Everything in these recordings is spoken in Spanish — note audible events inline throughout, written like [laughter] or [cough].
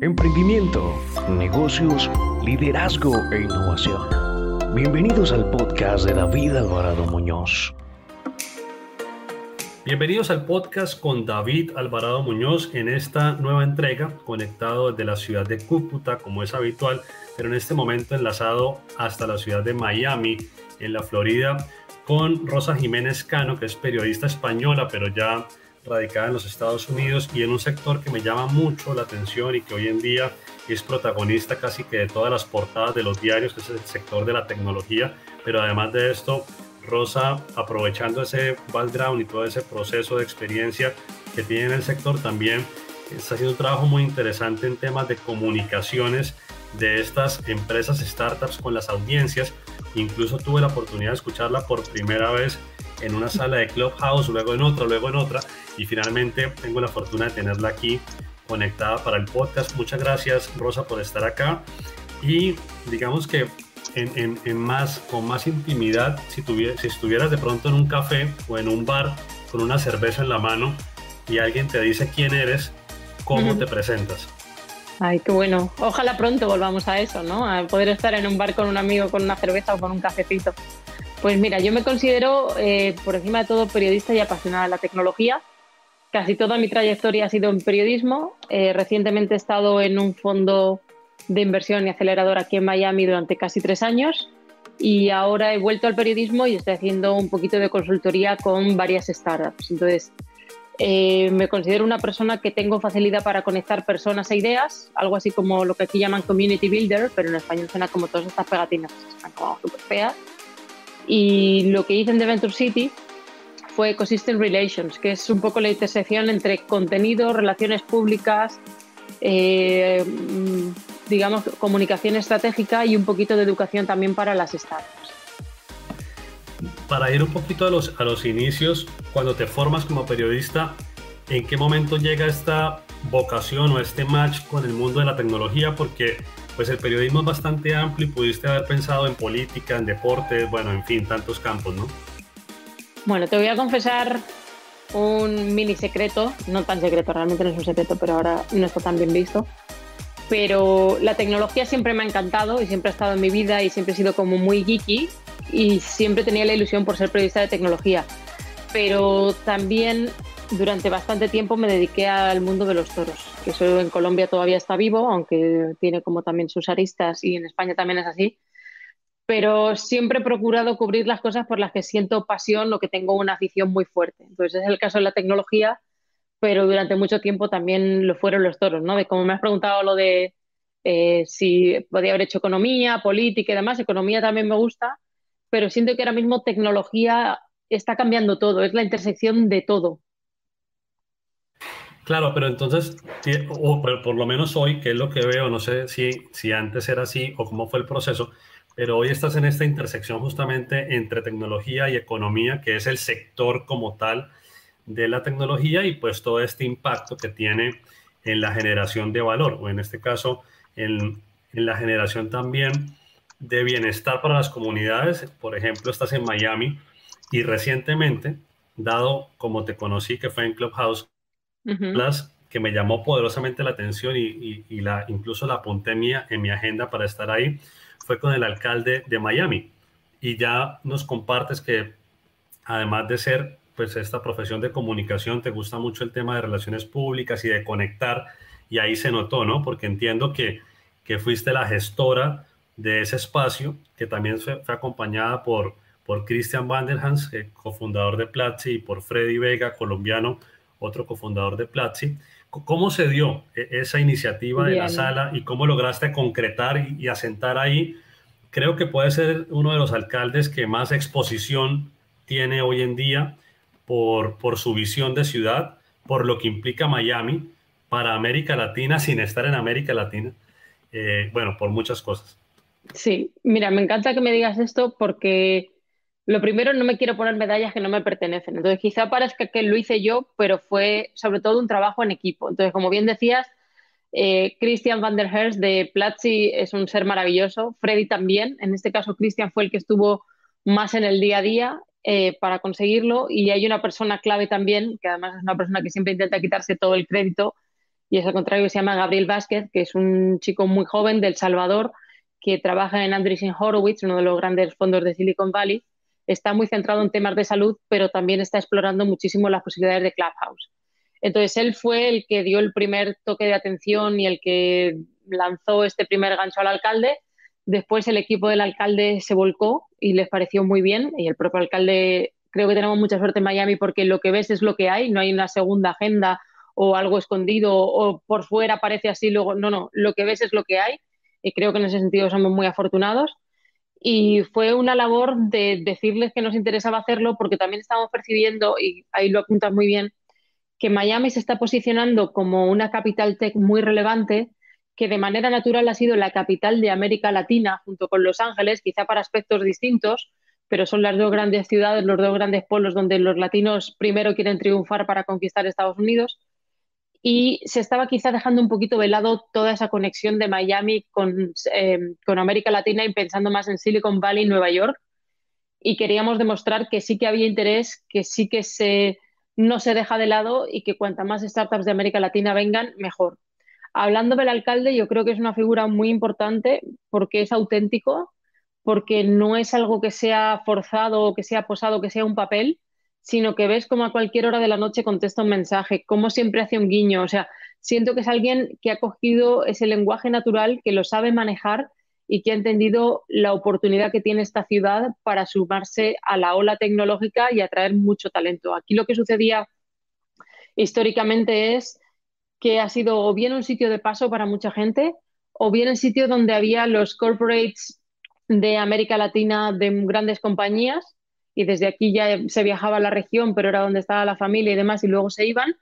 Emprendimiento, negocios, liderazgo e innovación. Bienvenidos al podcast de David Alvarado Muñoz. Bienvenidos al podcast con David Alvarado Muñoz en esta nueva entrega, conectado desde la ciudad de Cúcuta, como es habitual, pero en este momento enlazado hasta la ciudad de Miami, en la Florida, con Rosa Jiménez Cano, que es periodista española, pero ya radicada en los Estados Unidos y en un sector que me llama mucho la atención y que hoy en día es protagonista casi que de todas las portadas de los diarios, que es el sector de la tecnología, pero además de esto, Rosa, aprovechando ese background y todo ese proceso de experiencia que tiene en el sector, también está haciendo un trabajo muy interesante en temas de comunicaciones de estas empresas startups con las audiencias. Incluso tuve la oportunidad de escucharla por primera vez en una sala de Clubhouse, luego en otra, luego en otra, y finalmente tengo la fortuna de tenerla aquí conectada para el podcast. Muchas gracias, Rosa, por estar acá. Y digamos que en, en, más, con más intimidad, si, si estuvieras de pronto en un café o en un bar con una cerveza en la mano y alguien te dice quién eres, ¿cómo te presentas? Ay, qué bueno. Ojalá pronto volvamos a eso, ¿no? A poder estar en un bar con un amigo, con una cerveza o con un cafecito. Pues mira, yo me considero eh, por encima de todo periodista y apasionada de la tecnología. Casi toda mi trayectoria ha sido en periodismo. Eh, recientemente he estado en un fondo de inversión y acelerador aquí en Miami durante casi tres años y ahora he vuelto al periodismo y estoy haciendo un poquito de consultoría con varias startups. Entonces, eh, me considero una persona que tengo facilidad para conectar personas e ideas, algo así como lo que aquí llaman community builder, pero en español suena como todas estas pegatinas, están como súper feas. Y lo que hice en The Venture City fue Ecosystem Relations, que es un poco la intersección entre contenido, relaciones públicas, eh, digamos, comunicación estratégica y un poquito de educación también para las startups. Para ir un poquito a los, a los inicios, cuando te formas como periodista, ¿en qué momento llega esta vocación o este match con el mundo de la tecnología? Porque pues el periodismo es bastante amplio y pudiste haber pensado en política, en deportes, bueno, en fin, tantos campos, ¿no? Bueno, te voy a confesar un mini secreto, no tan secreto, realmente no es un secreto, pero ahora no está tan bien visto. Pero la tecnología siempre me ha encantado y siempre ha estado en mi vida y siempre he sido como muy geeky y siempre tenía la ilusión por ser periodista de tecnología. Pero también durante bastante tiempo me dediqué al mundo de los toros, que eso en Colombia todavía está vivo, aunque tiene como también sus aristas y en España también es así. Pero siempre he procurado cubrir las cosas por las que siento pasión o que tengo una afición muy fuerte. Entonces es el caso de la tecnología, pero durante mucho tiempo también lo fueron los toros, ¿no? De como me has preguntado lo de eh, si podía haber hecho economía, política y demás, economía también me gusta, pero siento que ahora mismo tecnología está cambiando todo, es la intersección de todo. Claro, pero entonces, o por, lo menos hoy, que es lo que veo, no sé si, si antes era así o cómo fue el proceso, pero hoy estás en esta intersección justamente entre tecnología y economía, que es el sector como tal de la tecnología y pues todo este impacto que tiene en la generación de valor, o en este caso, en, en la generación también de bienestar para las comunidades. Por ejemplo, estás en Miami y recientemente, dado como te conocí, que fue en Clubhouse, que me llamó poderosamente la atención y, la, incluso la apunté mía en mi agenda para estar ahí, fue con el alcalde de Miami. Y ya nos compartes que además de ser pues esta profesión de comunicación, te gusta mucho el tema de relaciones públicas y de conectar, y ahí se notó, ¿no? Porque entiendo que, que fuiste la gestora de ese espacio, que también fue, acompañada por, por Christian Vanderhans, eh, cofundador de Platzi, y por Freddy Vega, colombiano, otro cofundador de Platzi. ¿Cómo se dio e-, esa iniciativa de la sala y cómo lograste concretar y, asentar ahí? Creo que puede ser uno de los alcaldes que más exposición tiene hoy en día por, por su visión de ciudad, por lo que implica Miami para América Latina sin estar en América Latina. Eh, bueno, por muchas cosas. Sí, mira, me encanta que me digas esto porque lo primero, no me quiero poner medallas que no me pertenecen. Entonces, quizá parezca que lo hice yo, pero fue sobre todo un trabajo en equipo. Entonces, como bien decías, eh, Christian van der Herst de Platzi es un ser maravilloso. Freddy también. En este caso, Christian fue el que estuvo más en el día a día eh, para conseguirlo. Y hay una persona clave también, que además es una persona que siempre intenta quitarse todo el crédito, y es al contrario se llama Gabriel Vázquez, que es un chico muy joven del Salvador que trabaja en Andreessen Horowitz, uno de los grandes fondos de Silicon Valley. Está muy centrado en temas de salud, pero también está explorando muchísimo las posibilidades de Clubhouse. Entonces, él fue el que dio el primer toque de atención y el que lanzó este primer gancho al alcalde. Después el equipo del alcalde se volcó y les pareció muy bien y el propio alcalde creo que tenemos mucha suerte en Miami porque lo que ves es lo que hay, no hay una segunda agenda o algo escondido o por fuera parece así, luego no, no, lo que ves es lo que hay y creo que en ese sentido somos muy afortunados. Y fue una labor de decirles que nos interesaba hacerlo porque también estamos percibiendo, y ahí lo apuntas muy bien, que Miami se está posicionando como una capital tech muy relevante, que de manera natural ha sido la capital de América Latina junto con Los Ángeles, quizá para aspectos distintos, pero son las dos grandes ciudades, los dos grandes polos donde los latinos primero quieren triunfar para conquistar Estados Unidos. Y se estaba quizá dejando un poquito de lado toda esa conexión de Miami con, eh, con América Latina y pensando más en Silicon Valley y Nueva York. Y queríamos demostrar que sí que había interés, que sí que se, no se deja de lado y que cuanta más startups de América Latina vengan, mejor. Hablando del alcalde, yo creo que es una figura muy importante porque es auténtico, porque no es algo que sea forzado, que sea posado, que sea un papel, sino que ves como a cualquier hora de la noche contesta un mensaje, como siempre hace un guiño. O sea, siento que es alguien que ha cogido ese lenguaje natural, que lo sabe manejar y que ha entendido la oportunidad que tiene esta ciudad para sumarse a la ola tecnológica y atraer mucho talento. Aquí lo que sucedía históricamente es que ha sido o bien un sitio de paso para mucha gente o bien el sitio donde había los corporates de América Latina de grandes compañías y desde aquí ya se viajaba a la región, pero era donde estaba la familia y demás y luego se iban,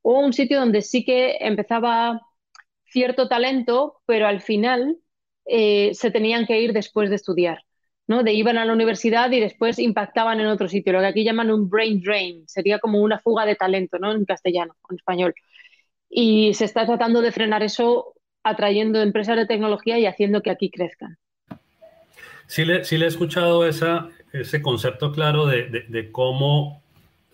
o un sitio donde sí que empezaba cierto talento, pero al final eh, se tenían que ir después de estudiar. ¿no? De iban a la universidad y después impactaban en otro sitio, lo que aquí llaman un brain drain, sería como una fuga de talento, ¿no? En castellano, en español. Y se está tratando de frenar eso atrayendo empresas de tecnología y haciendo que aquí crezcan. Sí le, sí le he escuchado esa, ese concepto claro de, de, cómo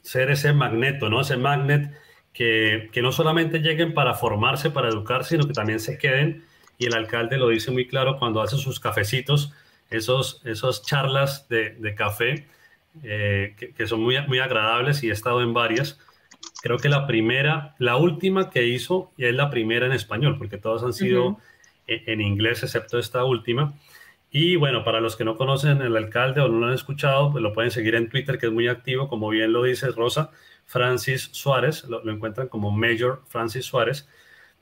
ser ese magneto, ¿no? Ese magnet que, que, no solamente lleguen para formarse, para educarse, sino que también se queden. Y el alcalde lo dice muy claro cuando hace sus cafecitos, esos, esos charlas de, de café, eh, que, que, son muy, muy agradables y he estado en varias. Creo que la primera, la última que hizo, y es la primera en español, porque todas han sido en, en inglés, excepto esta última. Y bueno, para los que no conocen el alcalde o no lo han escuchado, pues lo pueden seguir en Twitter, que es muy activo, como bien lo dice Rosa, Francis Suárez, lo, encuentran como Mayor Francis Suárez.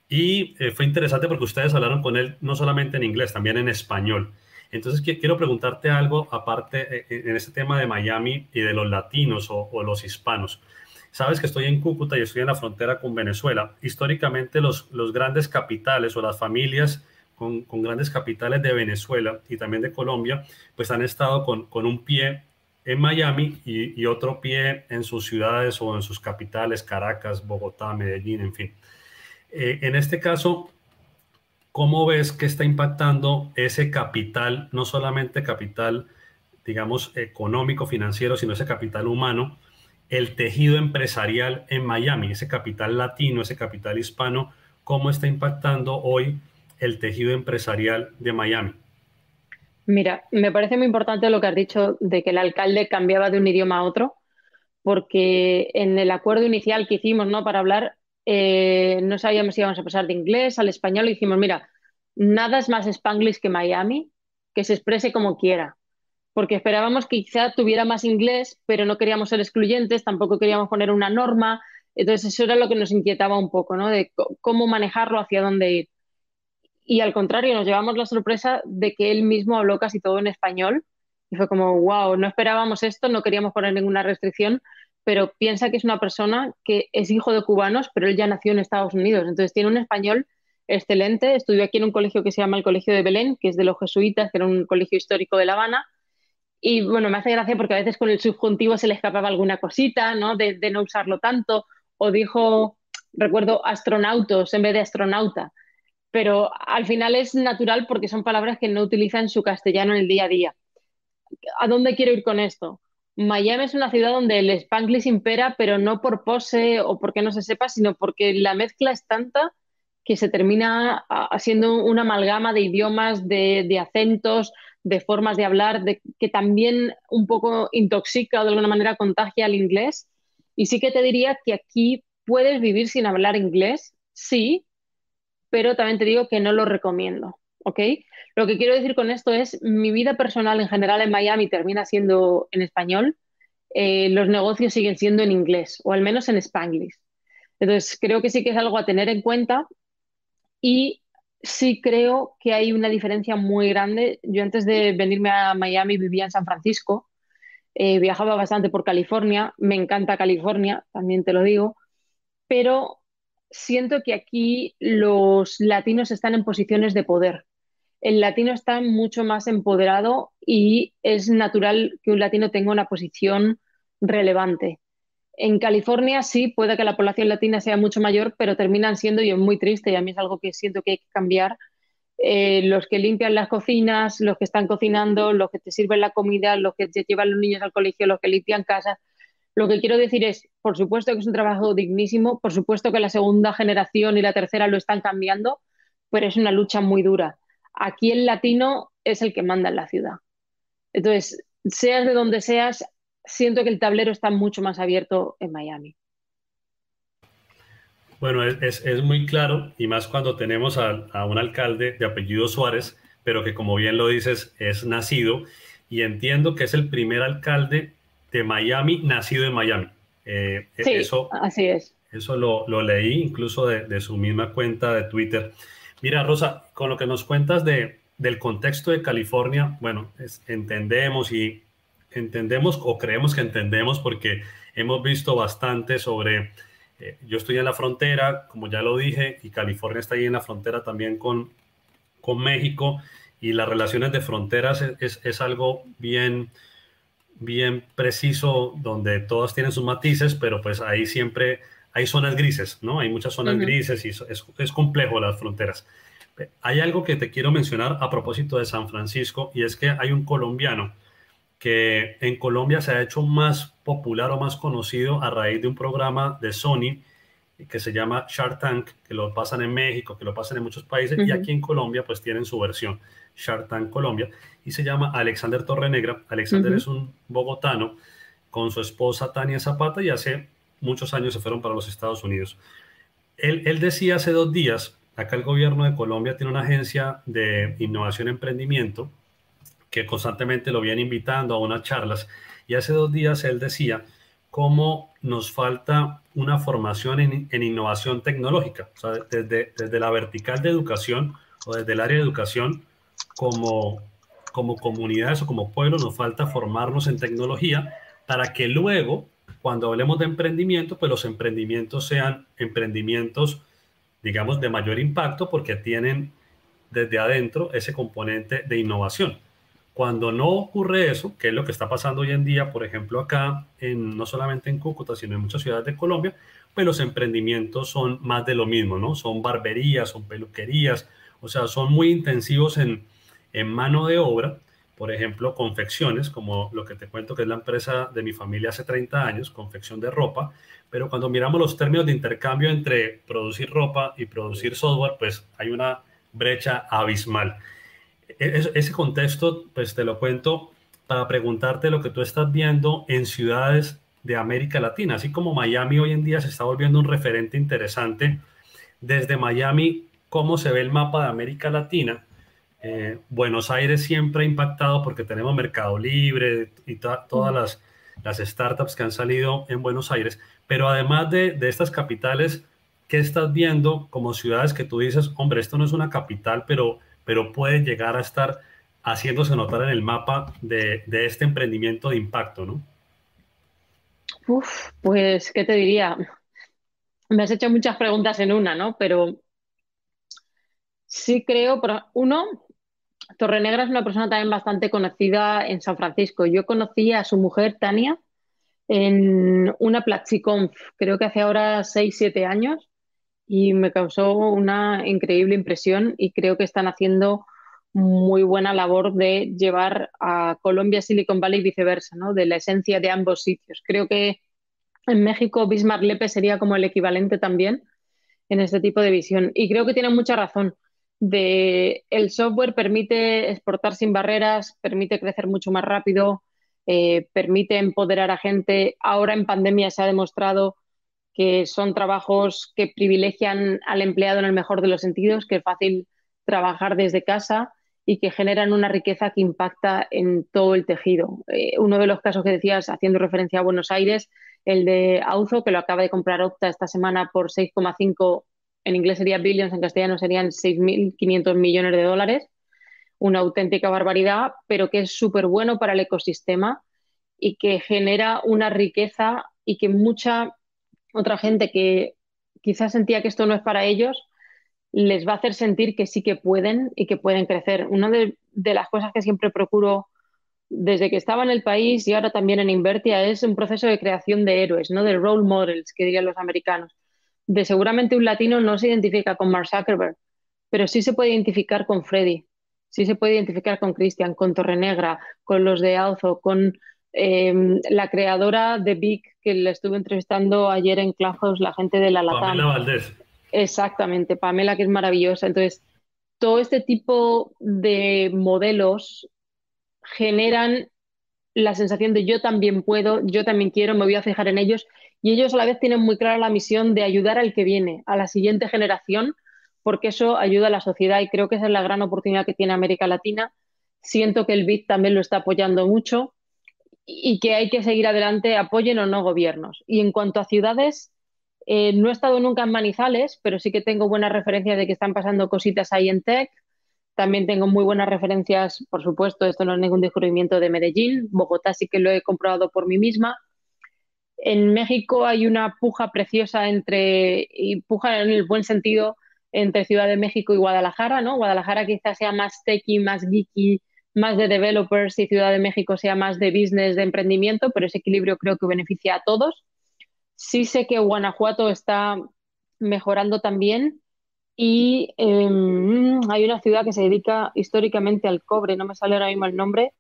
Y eh, fue interesante porque ustedes hablaron con él no solamente en inglés, también en español. Entonces quiero preguntarte algo aparte eh, eh, en este tema de Miami y de los latinos o, o, los hispanos. Sabes que estoy en Cúcuta y estoy en la frontera con Venezuela. Históricamente los, los grandes capitales o las familias con, grandes capitales de Venezuela y también de Colombia, pues han estado con, con un pie en Miami y, otro pie en sus ciudades o en sus capitales, Caracas, Bogotá, Medellín, en fin. Eh, en este caso, ¿cómo ves que está impactando ese capital, no solamente capital, digamos, económico, financiero, sino ese capital humano, el tejido empresarial en Miami, ese capital latino, ese capital hispano, cómo está impactando hoy el tejido empresarial de Miami? Mira, me parece muy importante lo que has dicho de que el alcalde cambiaba de un idioma a otro, porque en el acuerdo inicial que hicimos ¿no? para hablar, eh, no sabíamos si íbamos a pasar de inglés al español y dijimos, mira, nada es más spanglish que Miami, que se exprese como quiera, porque esperábamos que quizá tuviera más inglés, pero no queríamos ser excluyentes, tampoco queríamos poner una norma, entonces eso era lo que nos inquietaba un poco, ¿no? De cómo manejarlo, hacia dónde ir. Y al contrario, nos llevamos la sorpresa de que él mismo habló casi todo en español. Y fue como, wow, no esperábamos esto, no queríamos poner ninguna restricción, pero piensa que es una persona que es hijo de cubanos, pero él ya nació en Estados Unidos. Entonces tiene un español excelente. Estudió aquí en un colegio que se llama el Colegio de Belén, que es de los jesuitas, que era un colegio histórico de La Habana. Y bueno, me hace gracia porque a veces con el subjuntivo se le escapaba alguna cosita, ¿no? De, de no usarlo tanto. O dijo, recuerdo, astronautos en vez de astronauta pero al final es natural porque son palabras que no utiliza en su castellano en el día a día. ¿A dónde quiero ir con esto? Miami es una ciudad donde el spanglish impera, pero no por pose o porque no se sepa, sino porque la mezcla es tanta que se termina haciendo una amalgama de idiomas, de, acentos, de formas de hablar, que también un poco intoxica o de alguna manera contagia al inglés. Y sí que te diría que aquí puedes vivir sin hablar inglés, sí, pero también te digo que no lo recomiendo, ¿ok? Lo que quiero decir con esto es, mi vida personal en general en Miami termina siendo en español, eh, los negocios siguen siendo en inglés, o al menos en spanglish. Entonces, creo que sí que es algo a tener en cuenta y sí creo que hay una diferencia muy grande. Yo antes de venirme a Miami vivía en San Francisco, eh, viajaba bastante por California, me encanta California, también te lo digo, pero siento que aquí los latinos están en posiciones de poder. El latino está mucho más empoderado y es natural que un latino tenga una posición relevante. En California sí, puede que la población latina sea mucho mayor, pero terminan siendo, y es muy triste, y a mí es algo que siento que hay que cambiar, eh, los que limpian las cocinas, los que están cocinando, los que te sirven la comida, los que te llevan los niños al colegio, los que limpian casas. Lo que quiero decir es, por supuesto que es un trabajo dignísimo, por supuesto que la segunda generación y la tercera lo están cambiando, pero es una lucha muy dura. Aquí el latino es el que manda en la ciudad. Entonces, seas de donde seas, siento que el tablero está mucho más abierto en Miami. Bueno, es, muy claro y más cuando tenemos a, un alcalde de apellido Suárez, pero que como bien lo dices, es nacido y entiendo que es el primer alcalde de Miami nacido en Miami. Eh, sí, eso, así es. Eso lo, leí incluso de, su misma cuenta de Twitter. Mira, Rosa, con lo que nos cuentas de, del contexto de California, bueno, entendemos y entendemos o creemos que entendemos porque hemos visto bastante sobre, eh, yo estoy en la frontera, como ya lo dije, y California está ahí en la frontera también con, con México, y las relaciones de fronteras es, es, algo bien, bien preciso, donde todas tienen sus matices, pero pues ahí siempre hay zonas grises, ¿no? Hay muchas zonas grises y es, es complejo las fronteras. Hay algo que te quiero mencionar a propósito de San Francisco y es que hay un colombiano que en Colombia se ha hecho más popular o más conocido a raíz de un programa de Sony que se llama Shark Tank, que lo pasan en México, que lo pasan en muchos países, y aquí en Colombia pues tienen su versión, Shark Tank Colombia, y se llama Alexander Torrenegra. Alexander es un bogotano con su esposa Tania Zapata y hace muchos años se fueron para los Estados Unidos. Él, él decía hace dos días, acá el gobierno de Colombia tiene una agencia de innovación y emprendimiento que constantemente lo vienen invitando a unas charlas. Y hace dos días él decía cómo nos falta una formación en, innovación tecnológica, o sea, desde, desde la vertical de educación o desde el área de educación, como, como comunidades o como pueblo, nos falta formarnos en tecnología para que luego, cuando hablemos de emprendimiento, pues los emprendimientos sean emprendimientos, digamos, de mayor impacto porque tienen desde adentro ese componente de innovación. Cuando no ocurre eso, que es lo que está pasando hoy en día, por ejemplo, acá, en, no solamente en Cúcuta, sino en muchas ciudades de Colombia, pues los emprendimientos son más de lo mismo, ¿no? Son barberías, son peluquerías, o sea, son muy intensivos en, en mano de obra, por ejemplo, confecciones, como lo que te cuento que es la empresa de mi familia hace 30 años, confección de ropa, pero cuando miramos los términos de intercambio entre producir ropa y producir software, pues hay una brecha abismal. Ese contexto, pues te lo cuento para preguntarte lo que tú estás viendo en ciudades de América Latina, así como Miami hoy en día se está volviendo un referente interesante. Desde Miami, ¿cómo se ve el mapa de América Latina? Eh, Buenos Aires siempre ha impactado porque tenemos Mercado Libre y todas las, startups que han salido en Buenos Aires, pero además de, de estas capitales, ¿qué estás viendo como ciudades que tú dices, hombre, esto no es una capital, pero pero puede llegar a estar haciéndose notar en el mapa de, este emprendimiento de impacto, ¿no? Uf, pues, ¿qué te diría? Me has hecho muchas preguntas en una, ¿no? Pero sí creo, uno, Torrenegra es una persona también bastante conocida en San Francisco. Yo conocí a su mujer, Tania, en una PlatziConf, creo que hace ahora 6, 7 años, y me causó una increíble impresión y creo que están haciendo muy buena labor de llevar a Colombia, Silicon Valley y viceversa, ¿no? de la esencia de ambos sitios. Creo que en México Bismarck Lepe sería como el equivalente también. en este tipo de visión. Y creo que tienen mucha razón. De, el software permite exportar sin barreras, permite crecer mucho más rápido, eh, permite empoderar a gente. Ahora en pandemia se ha demostrado que son trabajos que privilegian al empleado en el mejor de los sentidos, que es fácil trabajar desde casa y que generan una riqueza que impacta en todo el tejido. Eh, uno de los casos que decías, haciendo referencia a Buenos Aires, el de Auzo, que lo acaba de comprar Opta esta semana por 6,5, en inglés sería billions, en castellano serían 6.500 millones de dólares, una auténtica barbaridad, pero que es súper bueno para el ecosistema y que genera una riqueza y que mucha otra gente que quizás sentía que esto no es para ellos, les va a hacer sentir que sí que pueden y que pueden crecer. Una de, las cosas que siempre procuro desde que estaba en el país y ahora también en Invertia es un proceso de creación de héroes, ¿no? de role models, que dirían los americanos. De seguramente un latino no se identifica con Mark Zuckerberg, pero sí se puede identificar con Freddy, sí se puede identificar con Christian, con Torrenegra, con los de Alzo, con em, la creadora de Big, que le estuve entrevistando ayer en Clubhouse, la gente de la Latam. Valdés. Exactamente, Pamela, que es maravillosa. Entonces, todo este tipo de modelos generan la sensación de yo también puedo, yo también quiero, me voy a fijar en ellos. Y ellos a la vez tienen muy clara la misión de ayudar al que viene, a la siguiente generación, porque eso ayuda a la sociedad y creo que esa es la gran oportunidad que tiene América Latina. Siento que el BID también lo está apoyando mucho y que hay que seguir adelante, apoyen o no gobiernos. Y en cuanto a ciudades, eh, no he estado nunca en Manizales, pero sí que tengo buenas referencias de que están pasando cositas ahí en Tech. También tengo muy buenas referencias, por supuesto, esto no es ningún descubrimiento de Medellín. Bogotá sí que lo he comprobado por mí misma. En México hay una puja preciosa entre, y puja en el buen sentido, entre Ciudad de México y Guadalajara, ¿no? Guadalajara quizás sea más techy, más geeky, más de developers y Ciudad de México sea más de business, de emprendimiento, pero ese equilibrio creo que beneficia a todos. Sí sé que Guanajuato está mejorando también y em, hay una ciudad que se dedica históricamente al cobre, no me sale ahora mismo el nombre,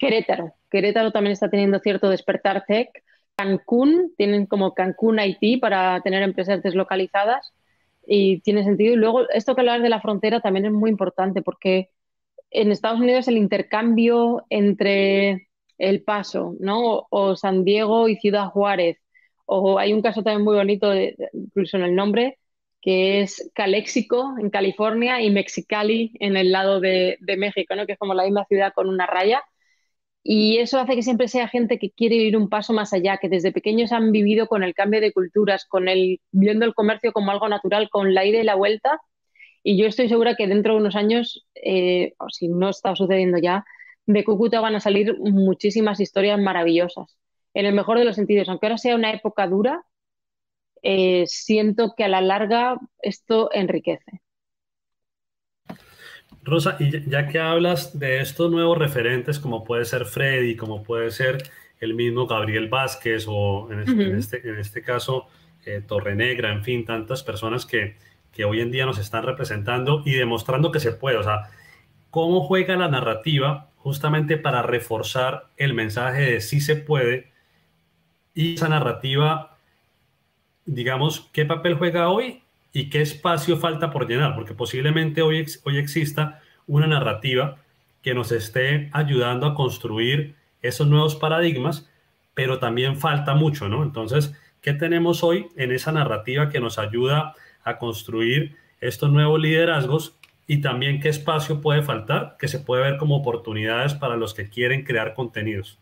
Querétaro. Querétaro también está teniendo cierto despertar tech. Cancún, tienen como Cancún IT para tener empresas deslocalizadas y tiene sentido. Y luego, esto que hablar de la frontera también es muy importante porque en Estados Unidos el intercambio entre el Paso, ¿no? O San Diego y Ciudad Juárez. O hay un caso también muy bonito, incluso en el nombre, que es Calexico en California y Mexicali en el lado de, México, ¿no? Que es como la misma ciudad con una raya. Y eso hace que siempre sea gente que quiere ir un paso más allá, que desde pequeños han vivido con el cambio de culturas, con el viendo el comercio como algo natural, con la ida y la vuelta. Y yo estoy segura que dentro de unos años, eh, o si no está sucediendo ya, de Cúcuta van a salir muchísimas historias maravillosas, en el mejor de los sentidos. Aunque ahora sea una época dura, eh, siento que a la larga esto enriquece. Rosa, y ya que hablas de estos nuevos referentes, como puede ser Freddy, como puede ser el mismo Gabriel Vázquez o en este, en este, caso eh, Torrenegra, en fin, tantas personas que, que hoy en día nos están representando y demostrando que se puede. O sea, ¿cómo juega la narrativa justamente para reforzar el mensaje de sí se puede y esa narrativa, digamos, qué papel juega hoy y qué espacio falta por llenar, porque posiblemente hoy, hoy exista una narrativa que nos esté ayudando a construir esos nuevos paradigmas, pero también falta mucho, ¿no? Entonces, ¿qué tenemos hoy en esa narrativa que nos ayuda a construir estos nuevos liderazgos y también qué espacio puede faltar que se puede ver como oportunidades para los que quieren crear contenidos.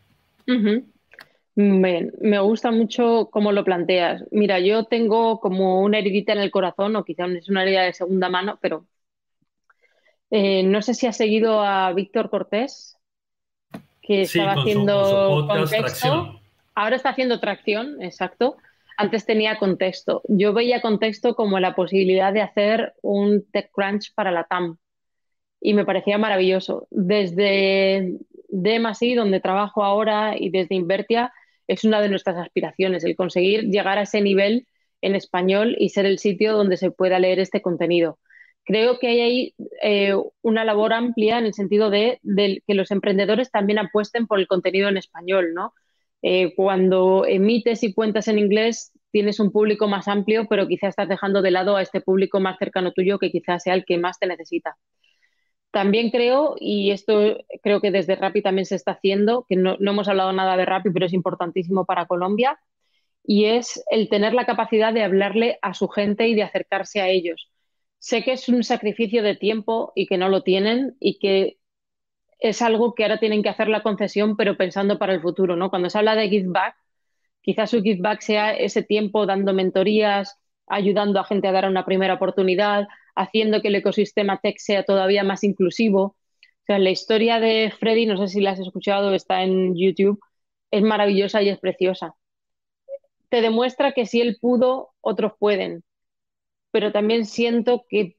Me gusta mucho cómo lo planteas. Mira, yo tengo como una heridita en el corazón, o quizá es una herida de segunda mano, pero eh, no sé si has seguido a Víctor Cortés, que estaba haciendo contexto. Ahora está haciendo tracción, exacto antes tenía contexto. Yo veía contexto como la posibilidad de hacer un TechCrunch para la TAM y me parecía maravilloso. Desde DMSI, donde trabajo ahora, y desde Invertia, es una de nuestras aspiraciones, el conseguir llegar a ese nivel en español y ser el sitio donde se pueda leer este contenido. Creo que hay ahí eh, una labor amplia en el sentido de, que los emprendedores también apuesten por el contenido en español, ¿no? Eh, cuando emites y cuentas en inglés, tienes un público más amplio, pero quizás estás dejando de lado a este público más cercano tuyo que quizás sea el que más te necesita. También creo, y esto creo que desde Rappi también se está haciendo, que no, no hemos hablado nada de Rappi, pero es importantísimo para Colombia, y es el tener la capacidad de hablarle a su gente y de acercarse a ellos. Sé que es un sacrificio de tiempo y que no lo tienen y que es algo que ahora tienen que hacer la concesión, pero pensando para el futuro, ¿no? Cuando se habla de give back, quizás su give back sea ese tiempo dando mentorías, ayudando a gente a dar una primera oportunidad, haciendo que el ecosistema tech sea todavía más inclusivo. O sea, la historia de Freddy, no sé si la has escuchado, está en YouTube, es maravillosa y es preciosa. Te demuestra que si él pudo, otros pueden. Pero también siento que,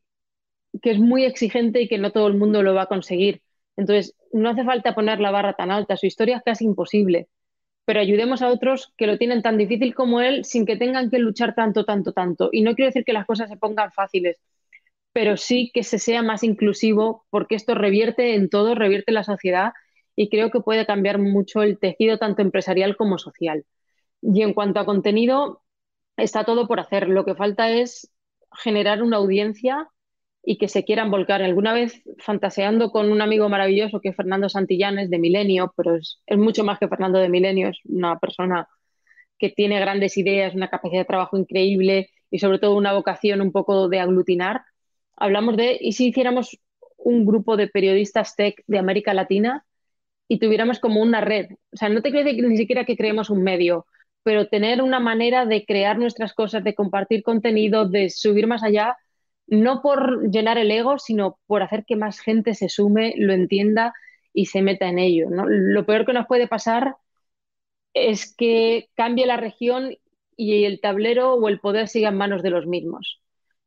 que es muy exigente y que no todo el mundo lo va a conseguir. Entonces, no hace falta poner la barra tan alta, su historia es casi imposible, pero ayudemos a otros que lo tienen tan difícil como él sin que tengan que luchar tanto, tanto, tanto. Y no quiero decir que las cosas se pongan fáciles, pero sí que se sea más inclusivo porque esto revierte en todo, revierte en la sociedad y creo que puede cambiar mucho el tejido tanto empresarial como social. Y en cuanto a contenido, está todo por hacer. Lo que falta es generar una audiencia y que se quieran volcar. Alguna vez fantaseando con un amigo maravilloso que es Fernando Santillanes de Milenio, pero es, mucho más que Fernando de Milenio, es una persona que tiene grandes ideas, una capacidad de trabajo increíble y sobre todo una vocación un poco de aglutinar. Hablamos de, ¿y si hiciéramos un grupo de periodistas tech de América Latina y tuviéramos como una red? O sea, no te crees ni siquiera que creemos un medio, pero tener una manera de crear nuestras cosas, de compartir contenido, de subir más allá no por llenar el ego, sino por hacer que más gente se sume, lo entienda y se meta en ello. Lo peor que nos puede pasar es que cambie la región y el tablero o el poder siga en manos de los mismos.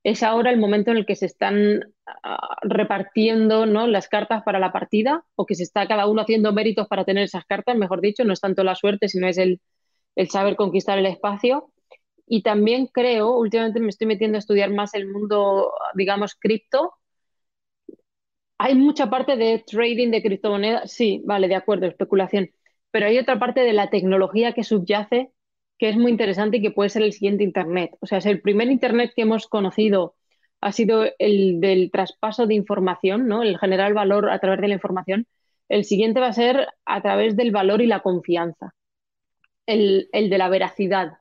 Es ahora el momento en el que se están ah, repartiendo ¿no? las cartas para la partida o que se está cada uno haciendo méritos para tener esas cartas, mejor dicho, no es tanto la suerte, sino es el, el saber conquistar el espacio. Y también creo, últimamente me estoy metiendo a estudiar más el mundo, digamos, cripto. Hay mucha parte de trading de criptomonedas, sí, vale, de acuerdo, especulación, pero hay otra parte de la tecnología que subyace que es muy interesante y que puede ser el siguiente Internet. O sea, es el primer Internet que hemos conocido ha sido el del traspaso de información, ¿no? El generar valor a través de la información. El siguiente va a ser a través del valor y la confianza. El, el de la veracidad,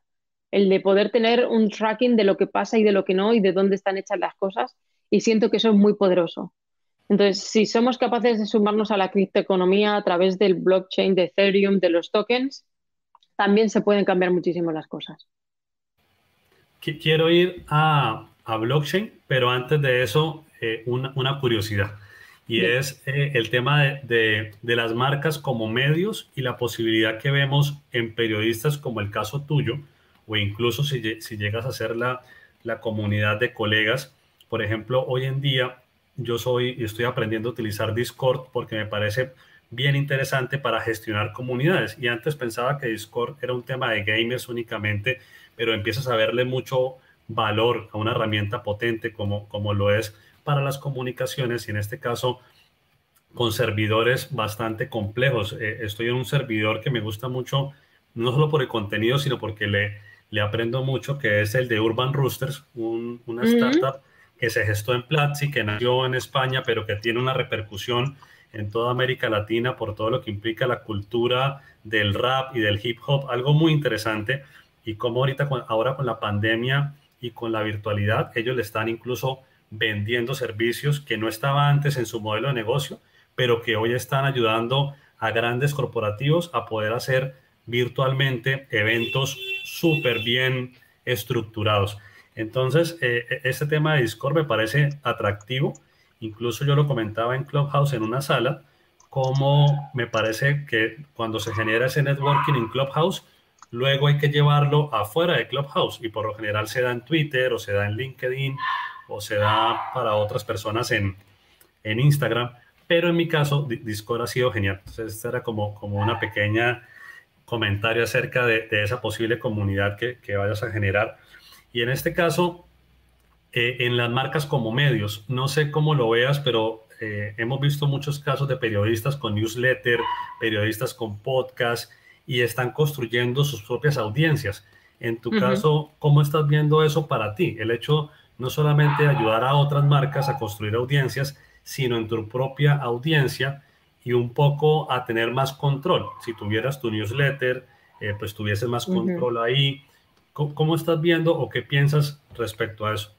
el de poder tener un tracking de lo que pasa y de lo que no y de dónde están hechas las cosas. Y siento que eso es muy poderoso. Entonces, si somos capaces de sumarnos a la criptoeconomía a través del blockchain de Ethereum, de los tokens, también se pueden cambiar muchísimo las cosas. Quiero ir a, blockchain, pero antes de eso, eh, una, curiosidad. Y es eh, el tema de, de, las marcas como medios y la posibilidad que vemos en periodistas como el caso tuyo, o incluso si, llegas a ser la, la comunidad de colegas. Por ejemplo, hoy en día yo soy y estoy aprendiendo a utilizar Discord porque me parece bien interesante para gestionar comunidades. Y antes pensaba que Discord era un tema de gamers únicamente, pero empiezas a verle mucho valor a una herramienta potente como, como lo es para las comunicaciones y en este caso con servidores bastante complejos. Eh, estoy en un servidor que me gusta mucho, no solo por el contenido, sino porque le, le aprendo mucho, que es el de Urban Roosters, una startup que se gestó en Platzi, que nació en España, pero que tiene una repercusión en toda América Latina por todo lo que implica la cultura del rap y del hip hop, algo muy interesante. Y como ahorita, ahora con la pandemia y con la virtualidad, ellos le están incluso vendiendo servicios que no estaba antes en su modelo de negocio, pero que hoy están ayudando a grandes corporativos a poder hacer virtualmente eventos súper bien estructurados. Entonces, eh, e, este tema de Discord me parece atractivo. Incluso yo lo comentaba en Clubhouse en una sala, como me parece que cuando se genera ese networking en Clubhouse, luego hay que llevarlo afuera de Clubhouse y por lo general se da en Twitter o se da en LinkedIn o se da para otras personas en, en Instagram. Pero en mi caso, Discord ha sido genial. Entonces, esta era como, como una pequeña comentario acerca de, esa posible comunidad que, vayas a generar. Y en este caso, eh, en las marcas como medios, no sé cómo lo veas, pero eh, hemos visto muchos casos de periodistas con newsletter, periodistas con podcast y están construyendo sus propias audiencias. En tu caso, ¿cómo estás viendo eso para ti? El hecho no solamente de ayudar a otras marcas a construir audiencias, sino en tu propia audiencia y un poco a tener más control. Si tuvieras tu newsletter, eh, pues tuvieses más control ahí. ¿Cómo, estás viendo o qué piensas respecto a eso?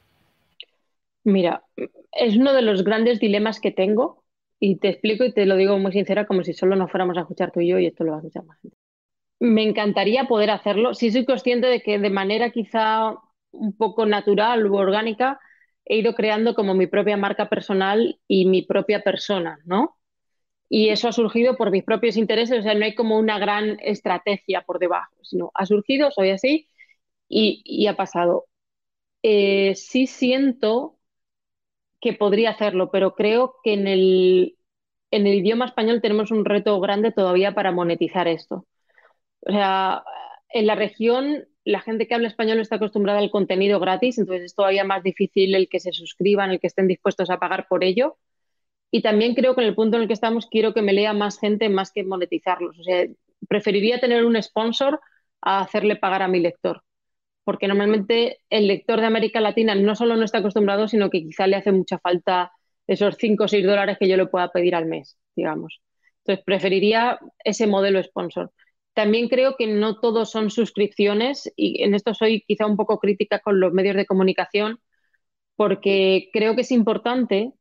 Mira, es uno de los grandes dilemas que tengo y te explico y te lo digo muy sincera como si solo nos fuéramos a escuchar tú y yo y esto lo va a escuchar más gente. Me encantaría poder hacerlo. Sí soy consciente de que de manera quizá un poco natural u orgánica he ido creando como mi propia marca personal y mi propia persona, ¿no? Y eso ha surgido por mis propios intereses, o sea, no hay como una gran estrategia por debajo, sino ha surgido, soy así y, ha pasado. Eh, sí siento que podría hacerlo, pero creo que en el, en el idioma español tenemos un reto grande todavía para monetizar esto. O sea, en la región la gente que habla español está acostumbrada al contenido gratis, entonces es todavía más difícil el que se suscriban, el que estén dispuestos a pagar por ello. Y también creo que en el punto en el que estamos quiero que me lea más gente más que monetizarlos. O sea, preferiría tener un sponsor a hacerle pagar a mi lector. Porque normalmente el lector de América Latina no solo no está acostumbrado, sino que quizá le hace mucha falta esos 5 o 6 dólares que yo le pueda pedir al mes, digamos. Entonces, preferiría ese modelo sponsor. También creo que no todos son suscripciones y en esto soy quizá un poco crítica con los medios de comunicación porque creo que es importante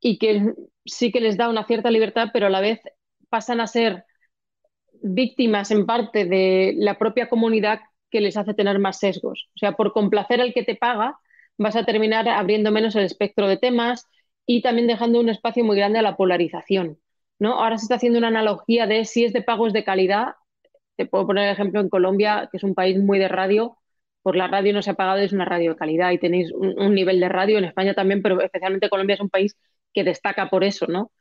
y que sí que les da una cierta libertad, pero a la vez pasan a ser víctimas en parte de la propia comunidad que les hace tener más sesgos. O sea, por complacer al que te paga, vas a terminar abriendo menos el espectro de temas y también dejando un espacio muy grande a la polarización. ¿no? Ahora se está haciendo una analogía de si es de pagos de calidad. Te puedo poner el ejemplo en Colombia, que es un país muy de radio. Por la radio no se ha pagado, es una radio de calidad y tenéis un, nivel de radio en España también, pero especialmente Colombia es un país que destaca por eso, ¿no?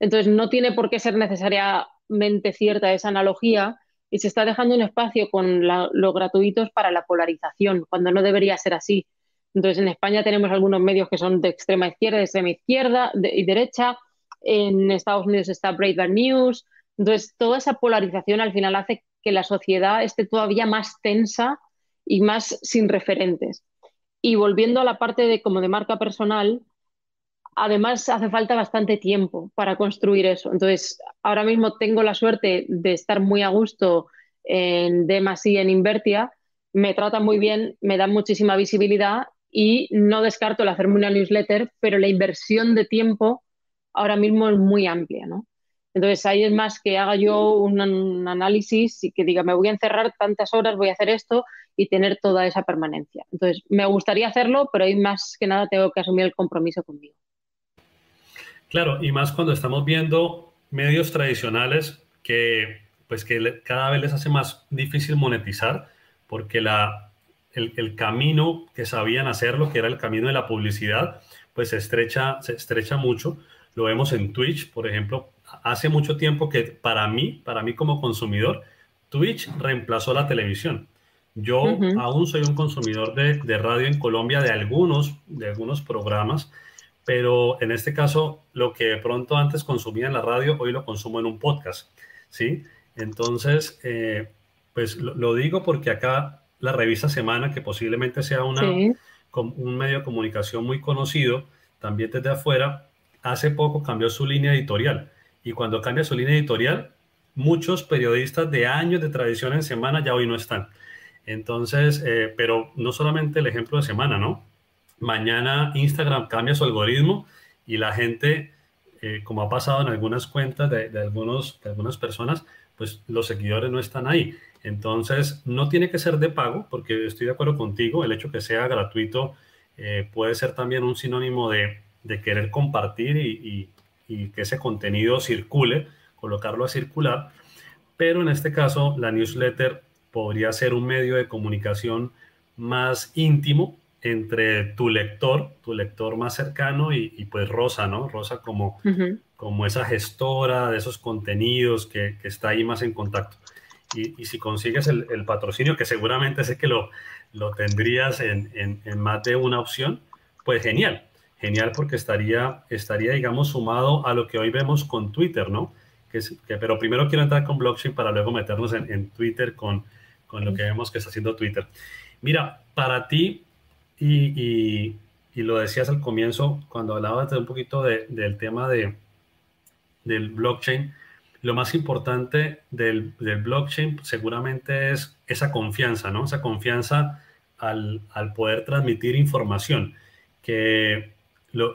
Entonces no tiene por qué ser necesariamente cierta esa analogía y se está dejando un espacio con los gratuitos para la polarización, cuando no debería ser así. Entonces en España tenemos algunos medios que son de extrema izquierda, de extrema izquierda y derecha, en Estados Unidos está Breitbart News. Entonces, toda esa polarización al final hace que la sociedad esté todavía más tensa y más sin referentes. Y volviendo a la parte de como de marca personal, además hace falta bastante tiempo para construir eso. Entonces, ahora mismo tengo la suerte de estar muy a gusto en Demasi en Invertia, me tratan muy bien, me dan muchísima visibilidad y no descarto el hacerme una newsletter, pero la inversión de tiempo ahora mismo es muy amplia, ¿no? Entonces ahí es más que haga yo un, análisis y que diga, me voy a encerrar tantas horas, voy a hacer esto y tener toda esa permanencia. Entonces me gustaría hacerlo, pero ahí más que nada tengo que asumir el compromiso conmigo. Claro, y más cuando estamos viendo medios tradicionales que pues que cada vez les hace más difícil monetizar porque la, el, el camino que sabían hacerlo, que era el camino de la publicidad, pues se estrecha, se estrecha mucho lo vemos en Twitch, por ejemplo. Hace mucho tiempo que para mí, para mí como consumidor, Twitch reemplazó la televisión. Yo aún soy un consumidor de, de, radio en Colombia de algunos, de algunos programas, pero en este caso lo que de pronto antes consumía en la radio, hoy lo consumo en un podcast, ¿sí? Entonces, eh, pues lo, digo porque acá la revista Semana, que posiblemente sea una, un medio de comunicación muy conocido, también desde afuera, hace poco cambió su línea editorial. Y cuando cambia su línea editorial, muchos periodistas de años de tradición en semana ya hoy no están. Entonces, eh, pero no solamente el ejemplo de semana, ¿no? Mañana Instagram cambia su algoritmo y la gente, eh, como ha pasado en algunas cuentas de, algunos, de algunas personas, pues los seguidores no están ahí. Entonces, no tiene que ser de pago, porque estoy de acuerdo contigo, el hecho que sea gratuito eh, puede ser también un sinónimo de de querer compartir y, que ese contenido circule, colocarlo a circular, pero en este caso la newsletter podría ser un medio de comunicación más íntimo entre tu lector, tu lector más cercano y, pues Rosa, ¿no? Rosa como, como esa gestora de esos contenidos que, está ahí más en contacto. Y, si consigues el, patrocinio, que seguramente sé que lo, lo tendrías en, en, más de una opción, pues genial genial porque estaría, estaría, digamos, sumado a lo que hoy vemos con Twitter, ¿no? Que, pero primero quiero entrar con blockchain para luego meternos en, Twitter con, con lo que vemos que está haciendo Twitter. Mira, para ti, y, lo decías al comienzo, cuando hablabas de un poquito del tema de, del blockchain, lo más importante del, blockchain seguramente es esa confianza, ¿no? Esa confianza al, poder transmitir información, que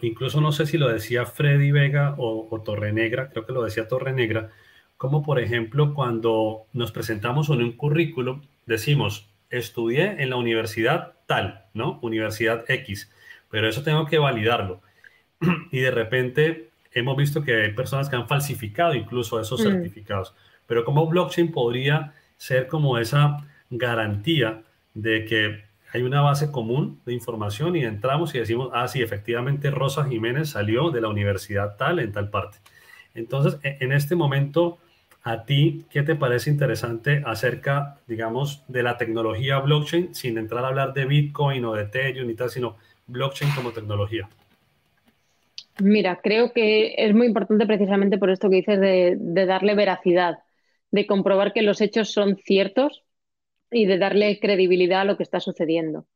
incluso no sé si lo decía Freddy Vega o, o Torrenegra, creo que lo decía Torrenegra, como por ejemplo cuando nos presentamos en un currículum, decimos, estudié en la universidad tal, ¿no? Universidad X, pero eso tengo que validarlo. [clears throat] y de repente hemos visto que hay personas que han falsificado incluso esos mm. certificados. Pero como blockchain podría ser como esa garantía de que hay una base común de información y entramos y decimos, ah, sí, efectivamente Rosa Jiménez salió de la universidad tal en tal parte. Entonces, e, en este momento, ¿a ti qué te parece interesante acerca, digamos, de la tecnología blockchain, sin entrar a hablar de Bitcoin o de Ethereum y tal, sino blockchain como tecnología? Mira, creo que es muy importante precisamente por esto que dices de, darle veracidad, de comprobar que los hechos son ciertos y de darle credibilidad a lo que está sucediendo.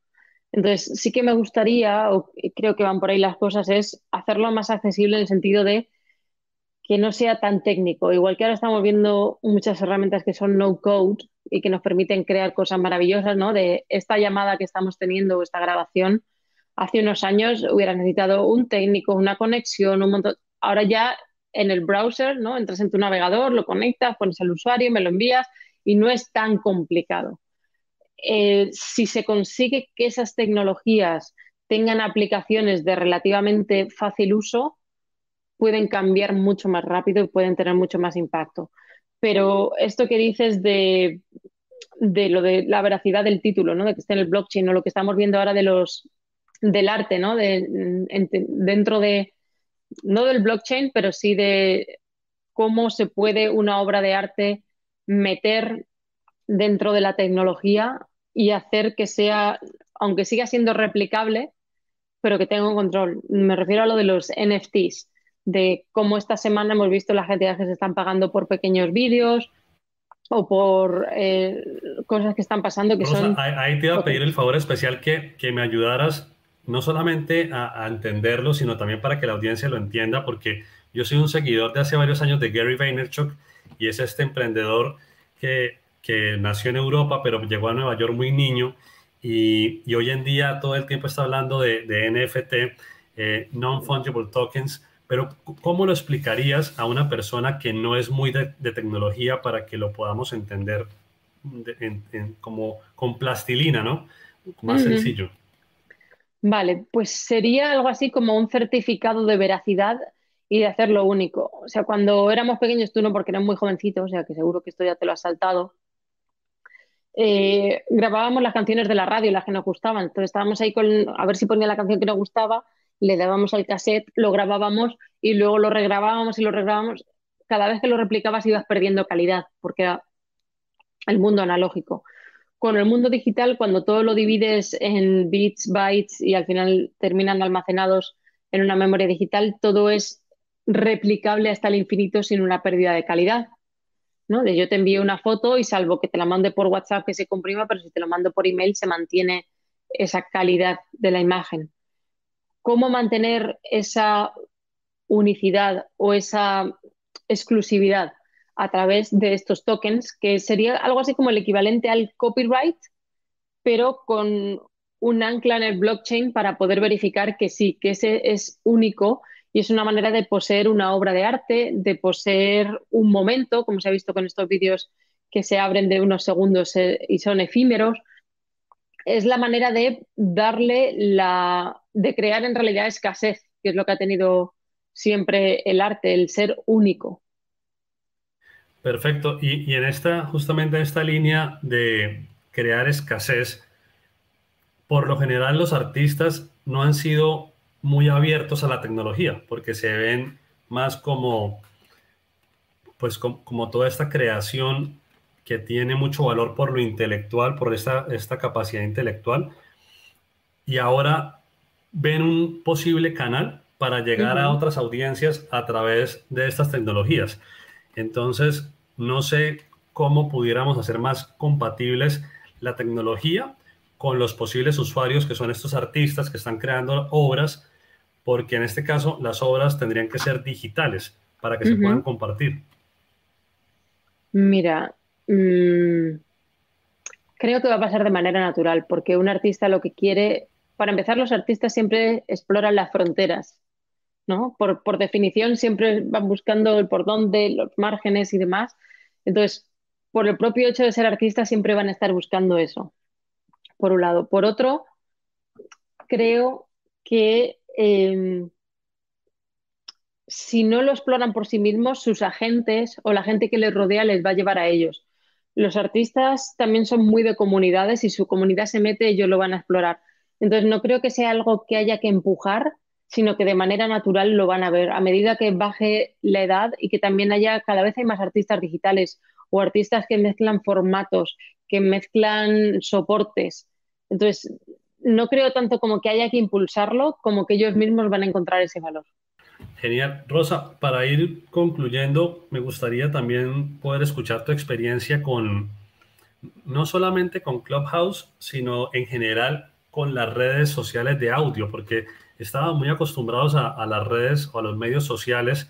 Entonces, sí que me gustaría, o creo que van por ahí las cosas, es hacerlo más accesible en el sentido de que no sea tan técnico. Igual que ahora estamos viendo muchas herramientas que son no code y que nos permiten crear cosas maravillosas, ¿no? De esta llamada que estamos teniendo esta grabación, hace unos años hubiera necesitado un técnico, una conexión, un montón. Ahora ya en el browser, ¿no? Entras en tu navegador, lo conectas, pones el usuario, me lo envías y no es tan complicado. Eh, si se consigue que esas tecnologías tengan aplicaciones de relativamente fácil uso, pueden cambiar mucho más rápido y pueden tener mucho más impacto. Pero esto que dices de, de lo de la veracidad del título, ¿no? de que esté en el blockchain o lo que estamos viendo ahora de los del arte, ¿no? De, dentro de, no del blockchain, pero sí de cómo se puede una obra de arte meter dentro de la tecnología y hacer que sea, aunque siga siendo replicable, pero que tenga un control. Me refiero a lo de los NFTs, de cómo esta semana hemos visto las cantidades que se están pagando por pequeños vídeos o por eh, cosas que están pasando que son... Ahí te iba a pedir el favor especial que, que me ayudaras no solamente a, entenderlo, sino también para que la audiencia lo entienda, porque yo soy un seguidor de hace varios años de Gary Vaynerchuk y es este emprendedor que, que nació en Europa, pero llegó a Nueva York muy niño y, y hoy en día todo el tiempo está hablando de, de NFT, eh, non-fungible tokens, pero ¿cómo lo explicarías a una persona que no es muy de, tecnología para que lo podamos entender como con plastilina, ¿no? Más sencillo. Vale, pues sería algo así como un certificado de veracidad y de hacerlo único. O sea, cuando éramos pequeños, tú no, porque eras muy jovencito, o sea, que seguro que esto ya te lo has saltado. Eh, grabábamos las canciones de la radio, las que nos gustaban. Entonces estábamos ahí con, a ver si ponía la canción que nos gustaba, le dábamos al cassette, lo grabábamos y luego lo regrabábamos y lo regrabábamos. Cada vez que lo replicabas ibas perdiendo calidad, porque era el mundo analógico con el mundo digital, cuando todo lo divides en bits, bytes y al final terminan almacenados en una memoria digital, todo es replicable hasta el infinito sin una pérdida de calidad. ¿no? Yo te envío una foto y salvo que te la mande por WhatsApp que se comprima, pero si te lo mando por email se mantiene esa calidad de la imagen. ¿Cómo mantener esa unicidad o esa exclusividad? a través de estos tokens, que sería algo así como el equivalente al copyright, pero con un ancla en el blockchain para poder verificar que sí, que ese es único y es una manera de poseer una obra de arte, de poseer un momento, como se ha visto con estos vídeos que se abren de unos segundos eh, y son efímeros. Es la manera de darle la, de crear en realidad escasez, que es lo que ha tenido siempre el arte, el ser único. Perfecto. Y, en esta, justamente en esta línea de crear escasez, por lo general los artistas no han sido muy abiertos a la tecnología, porque se ven más como, pues como, toda esta creación que tiene mucho valor por lo intelectual, por esta, esta capacidad intelectual, y ahora ven un posible canal para llegar a otras audiencias a través de estas tecnologías. Entonces, no sé cómo pudiéramos hacer más compatibles la tecnología con los posibles usuarios que son estos artistas que están creando obras, porque en este caso las obras tendrían que ser digitales para que se puedan compartir. Mira, mm, creo que va a pasar de manera natural, porque un artista lo que quiere, para empezar, los artistas siempre exploran las fronteras, ¿no? Por, por definición siempre van buscando el por dónde, los márgenes y demás. Entonces, por el propio hecho de ser artistas, siempre van a estar buscando eso, por un lado. Por otro, creo que em, si no lo exploran por sí mismos, sus agentes o la gente que les rodea les va a llevar a ellos. Los artistas también son muy de comunidades y su comunidad se mete, ellos lo van a explorar. Entonces, no creo que sea algo que haya que empujar, sino que de manera natural lo van a ver. A medida que baje la edad y que también haya, cada vez hay más artistas digitales o artistas que mezclan formatos, que mezclan soportes. Entonces, no creo tanto como que haya que impulsarlo, como que ellos mismos van a encontrar ese valor. Genial. Rosa, para ir concluyendo, me gustaría también poder escuchar tu experiencia con, no solamente con Clubhouse, sino en general con las redes sociales de audio, porque estaban muy acostumbrados a, las redes o a los medios sociales,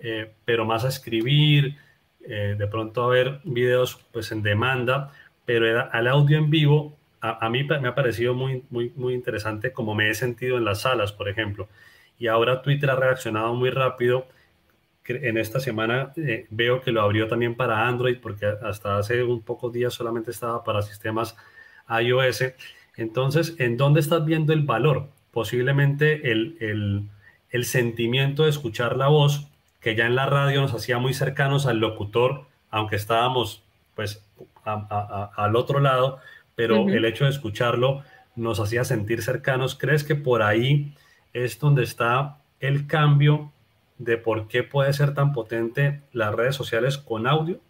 eh, pero más a escribir, eh, de pronto a ver videos pues en demanda, pero al audio en vivo a, mí me ha parecido muy, muy, muy interesante como me he sentido en las salas, por ejemplo. Y ahora Twitter ha reaccionado muy rápido. En esta semana eh, veo que lo abrió también para Android, porque hasta hace un pocos días solamente estaba para sistemas iOS. Entonces, ¿en dónde estás viendo el valor? Posiblemente el, el, el sentimiento de escuchar la voz que ya en la radio nos hacía muy cercanos al locutor, aunque estábamos pues al otro lado, pero el hecho de escucharlo nos hacía sentir cercanos. ¿Crees que por ahí es donde está el cambio de por qué puede ser tan potente las redes sociales con audio?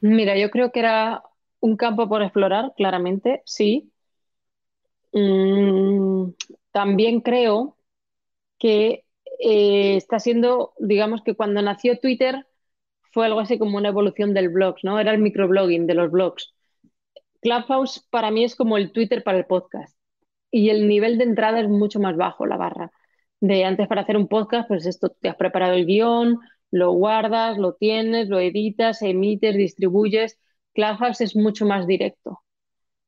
Mira, yo creo que era un campo por explorar, claramente, sí. Mm, también creo que eh, está siendo, digamos que cuando nació Twitter fue algo así como una evolución del blog, ¿no? Era el microblogging de los blogs. Clubhouse para mí es como el Twitter para el podcast. Y el nivel de entrada es mucho más bajo, la barra. De antes para hacer un podcast, pues esto, te has preparado el guion, lo guardas, lo tienes, lo editas, emites, distribuyes. Clubhouse es mucho más directo.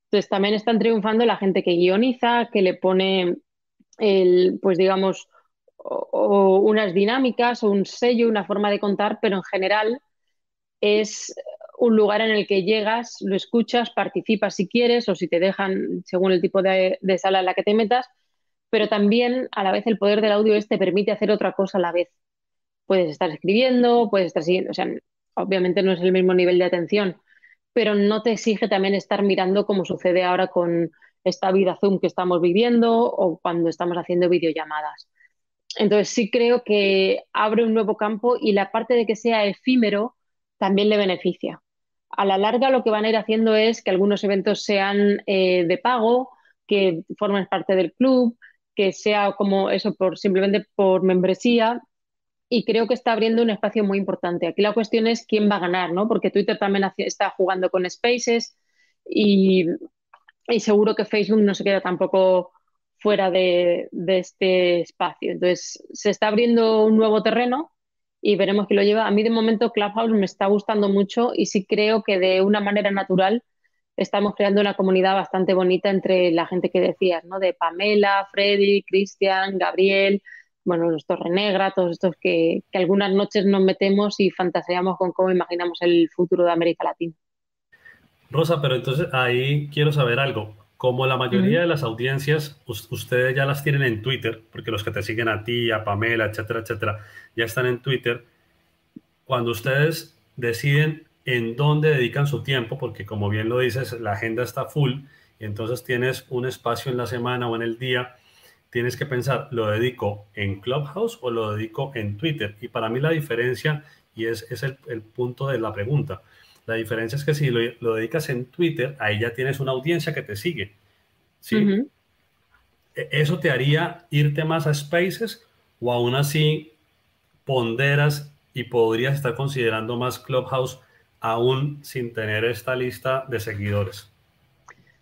Entonces también están triunfando la gente que guioniza, que le pone el, pues digamos, o, unas dinámicas o un sello, una forma de contar, pero en general es un lugar en el que llegas, lo escuchas, participas si quieres o si te dejan según el tipo de, sala en la que te metas, pero también a la vez el poder del audio este permite hacer otra cosa a la vez. Puedes estar escribiendo, puedes estar siguiendo, o sea, obviamente no es el mismo nivel de atención, pero no te exige también estar mirando como sucede ahora con esta vida Zoom que estamos viviendo o cuando estamos haciendo videollamadas. Entonces sí creo que abre un nuevo campo y la parte de que sea efímero también le beneficia. A la larga lo que van a ir haciendo es que algunos eventos sean eh, de pago, que formen parte del club, que sea como eso por simplemente por membresía y creo que está abriendo un espacio muy importante. Aquí la cuestión es quién va a ganar, ¿no? Porque Twitter también está jugando con Spaces y, y seguro que Facebook no se queda tampoco fuera de, este espacio. Entonces, se está abriendo un nuevo terreno y veremos qué lo lleva. A mí de momento Clubhouse me está gustando mucho y sí creo que de una manera natural estamos creando una comunidad bastante bonita entre la gente que decías, ¿no? De Pamela, Freddy, Cristian, Gabriel, bueno, los Torrenegra, todos estos que, que algunas noches nos metemos y fantaseamos con cómo imaginamos el futuro de América Latina. Rosa, pero entonces ahí quiero saber algo. Como la mayoría de las audiencias, ustedes ya las tienen en Twitter, porque los que te siguen a ti, a Pamela, etcétera, etcétera, ya están en Twitter. Cuando ustedes deciden en dónde dedican su tiempo, porque como bien lo dices, la agenda está full, y entonces tienes un espacio en la semana o en el día, tienes que pensar, ¿lo dedico en Clubhouse o lo dedico en Twitter? Y para mí la diferencia, y es, es el, el punto de la pregunta, la diferencia es que si lo, dedicas en Twitter, ahí ya tienes una audiencia que te sigue. ¿sí? E, ¿Eso te haría irte más a Spaces o aún así ponderas y podrías estar considerando más Clubhouse aún sin tener esta lista de seguidores?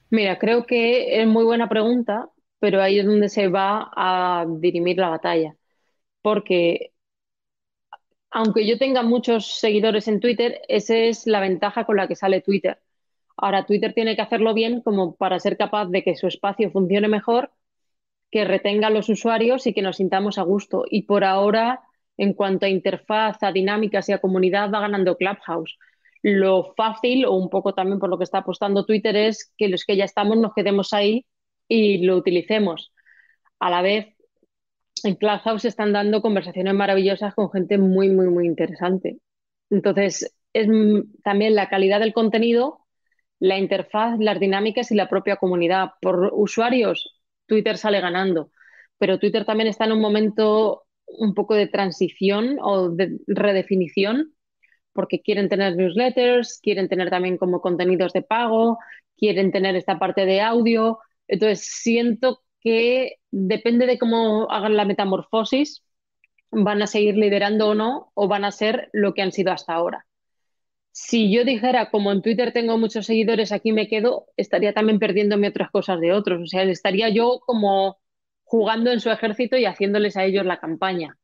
Mira, creo que es muy buena pregunta, pero ahí es donde se va a dirimir la batalla. Porque aunque yo tenga muchos seguidores en Twitter, esa es la ventaja con la que sale Twitter. Ahora, Twitter tiene que hacerlo bien como para ser capaz de que su espacio funcione mejor, que retenga a los usuarios y que nos sintamos a gusto. Y por ahora, en cuanto a interfaz, a dinámicas y a comunidad, va ganando Clubhouse. Lo fácil, o un poco también por lo que está apostando Twitter, es que los que ya estamos nos quedemos ahí y lo utilicemos. A la vez, en Clubhouse están dando conversaciones maravillosas con gente muy, muy, muy interesante. Entonces, es también la calidad del contenido, la interfaz, las dinámicas y la propia comunidad. Por usuarios, Twitter sale ganando, pero Twitter también está en un momento un poco de transición o de redefinición, porque quieren tener newsletters, quieren tener también como contenidos de pago, quieren tener esta parte de audio. Entonces, siento que depende de cómo hagan la metamorfosis, van a seguir liderando o no, o van a ser lo que han sido hasta ahora. Si yo dijera, como en Twitter tengo muchos seguidores, aquí me quedo, estaría también perdiéndome otras cosas de otros. O sea, estaría yo como jugando en su ejército y haciéndoles a ellos la campaña.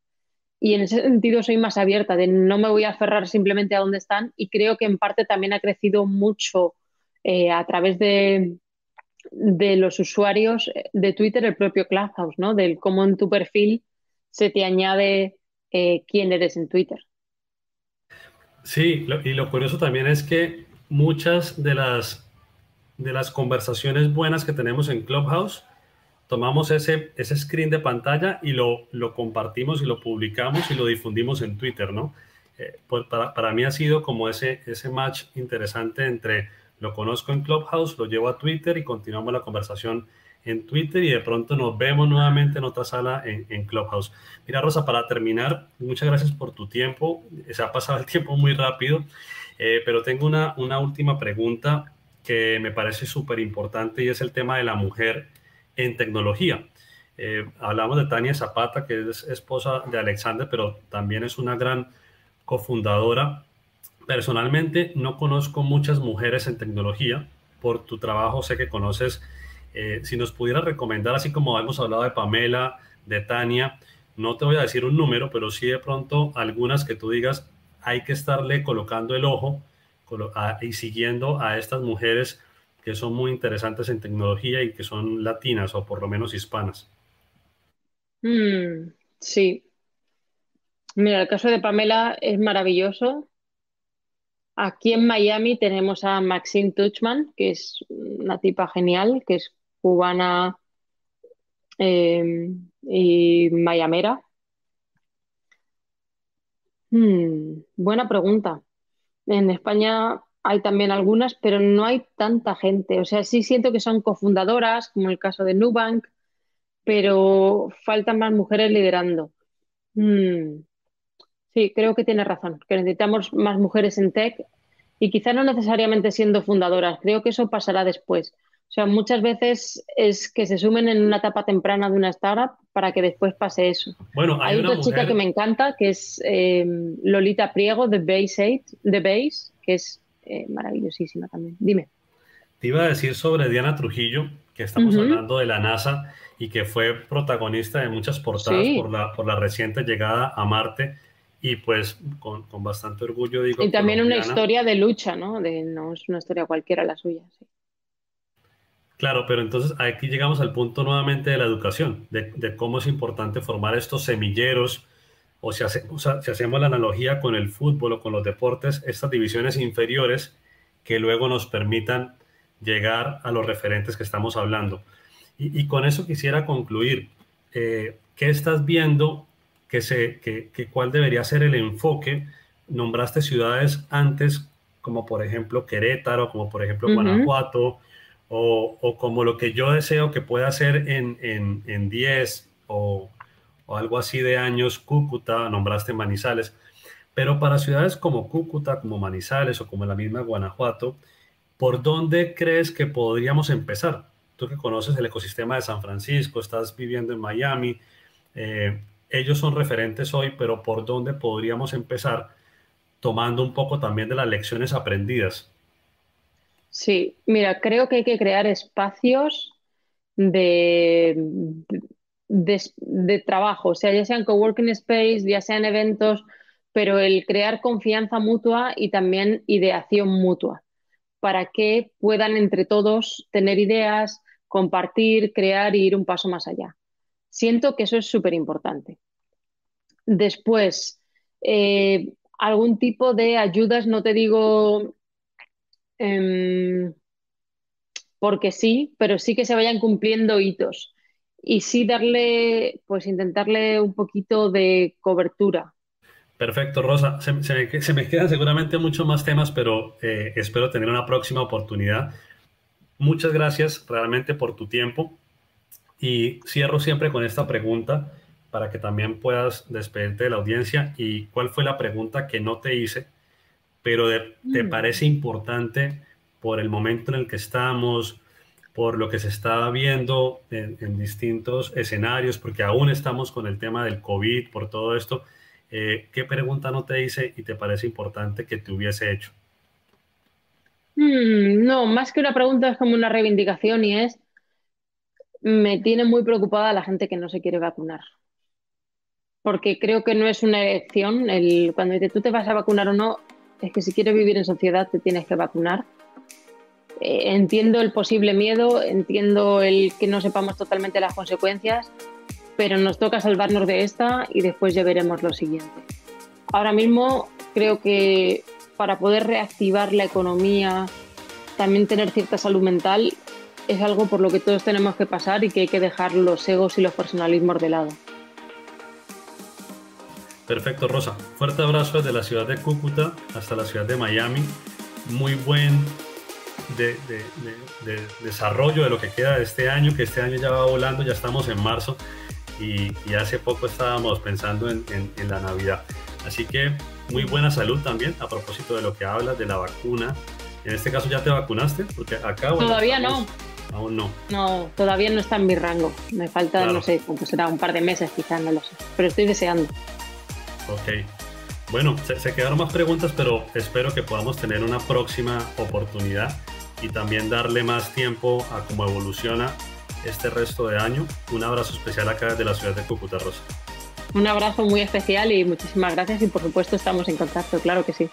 Y en ese sentido soy más abierta, de no me voy a aferrar simplemente a donde están y creo que en parte también ha crecido mucho eh, a través de, de los usuarios de Twitter el propio Clubhouse, ¿no? Del cómo en tu perfil se te añade eh, quién eres en Twitter. Sí, y lo curioso también es que muchas de las, de las conversaciones buenas que tenemos en Clubhouse, tomamos ese, ese screen de pantalla y lo, lo compartimos y lo publicamos y lo difundimos en Twitter, ¿no? Pues para, para, mí ha sido como ese, ese match interesante entre lo conozco en Clubhouse, lo llevo a Twitter y continuamos la conversación en Twitter y de pronto nos vemos nuevamente en otra sala en, Clubhouse. Mira, Rosa, para terminar, muchas gracias por tu tiempo. Se ha pasado el tiempo muy rápido, eh, pero tengo una, una última pregunta que me parece súper importante y es el tema de la mujer en tecnología. Eh, hablamos de Tania Zapata, que es esposa de Alexander, pero también es una gran cofundadora Personalmente no conozco muchas mujeres en tecnología. Por tu trabajo sé que conoces. Eh, si nos pudieras recomendar, así como hemos hablado de Pamela, de Tania, no te voy a decir un número, pero sí de pronto algunas que tú digas, hay que estarle colocando el ojo y siguiendo a estas mujeres que son muy interesantes en tecnología y que son latinas o por lo menos hispanas. Mm, sí. Mira, el caso de Pamela es maravilloso. Aquí en Miami tenemos a Maxine Tuchman, que es una tipa genial, que es cubana em, y mayamera. Hmm, buena pregunta. En España hay también algunas, pero no hay tanta gente. O sea, sí siento que son cofundadoras, como el caso de Nubank, pero faltan más mujeres liderando. Hmm. Sí, creo que tiene razón, que necesitamos más mujeres en tech y quizá no necesariamente siendo fundadoras, creo que eso pasará después. O sea, muchas veces es que se sumen en una etapa temprana de una startup para que después pase eso. Bueno, hay, otra chica que me encanta, que es eh, Lolita Priego de Base 8, de Base, que es eh, maravillosísima también. Dime. Te iba a decir sobre Diana Trujillo, que estamos hablando de la NASA y que fue protagonista de muchas portadas por, la, por la reciente llegada a Marte y pues con, con, bastante orgullo digo. Y también una historia de lucha, ¿no? De, no es una historia cualquiera la suya. Sí. Claro, pero entonces aquí llegamos al punto nuevamente de la educación, de, de cómo es importante formar estos semilleros, o si, hace, o sea, si hacemos la analogía con el fútbol o con los deportes, estas divisiones inferiores que luego nos permitan llegar a los referentes que estamos hablando. Y, y con eso quisiera concluir. Eh, ¿Qué estás viendo que, se, que, cuál debería ser el enfoque. Nombraste ciudades antes, como por ejemplo Querétaro, como por ejemplo Guanajuato, o, o, como lo que yo deseo que pueda ser en, en, en 10 o, o, algo así de años, Cúcuta, nombraste Manizales. Pero para ciudades como Cúcuta, como Manizales o como la misma Guanajuato, ¿por dónde crees que podríamos empezar? Tú que conoces el ecosistema de San Francisco, estás viviendo en Miami, eh, ellos son referentes hoy, pero por dónde podríamos empezar tomando un poco también de las lecciones aprendidas. Sí, mira, creo que hay que crear espacios de, de, trabajo, o sea, ya sean coworking space, ya sean eventos, pero el crear confianza mutua y también ideación mutua para que puedan entre todos tener ideas, compartir, crear y ir un paso más allá. Siento que eso es súper importante. Después, eh, algún tipo de ayudas, no te digo em, porque sí, pero sí que se vayan cumpliendo hitos y sí darle, pues intentarle un poquito de cobertura. Perfecto, Rosa. Se, me, quedan seguramente muchos más temas, pero eh, espero tener una próxima oportunidad. Muchas gracias realmente por tu tiempo y cierro siempre con esta pregunta para que también puedas despedirte de la audiencia. ¿Y cuál fue la pregunta que no te hice, pero te mm. parece importante por el momento en el que estamos, por lo que se está viendo en, distintos escenarios, porque aún estamos con el tema del COVID, por todo esto. Eh, ¿Qué pregunta no te hice y te parece importante que te hubiese hecho? Mm, no, más que una pregunta es como una reivindicación y es, me tiene muy preocupada la gente que no se quiere vacunar. Porque creo que no es una elección, el, cuando dices tú te vas a vacunar o no, es que si quieres vivir en sociedad te tienes que vacunar eh, entiendo el posible miedo, entiendo el que no sepamos totalmente las consecuencias, pero nos toca salvarnos de esta y después ya veremos lo siguiente. Ahora mismo creo que para poder reactivar la economía, también tener cierta salud mental, es algo por lo que todos tenemos que pasar y que hay que dejar los egos y los personalismos de lado. Perfecto, Rosa. Fuerte abrazo desde la ciudad de Cúcuta hasta la ciudad de Miami. Muy buen de, desarrollo de lo que queda de este año, que este año ya va volando, ya estamos en marzo y, hace poco estábamos pensando en, la Navidad. Así que muy buena salud también a propósito de lo que hablas de la vacuna. En este caso ya te vacunaste, porque acá... todavía no. Aún no. No, todavía no está en mi rango. Me falta, no sé, como será un par de meses quizás, no lo sé. Pero estoy deseando. Ok. Bueno, se, quedaron más preguntas, pero espero que podamos tener una próxima oportunidad y también darle más tiempo a cómo evoluciona este resto de año. Un abrazo especial acá desde la ciudad de Cúcuta, Rosa. Un abrazo muy especial y muchísimas gracias y por supuesto estamos en contacto, claro que sí.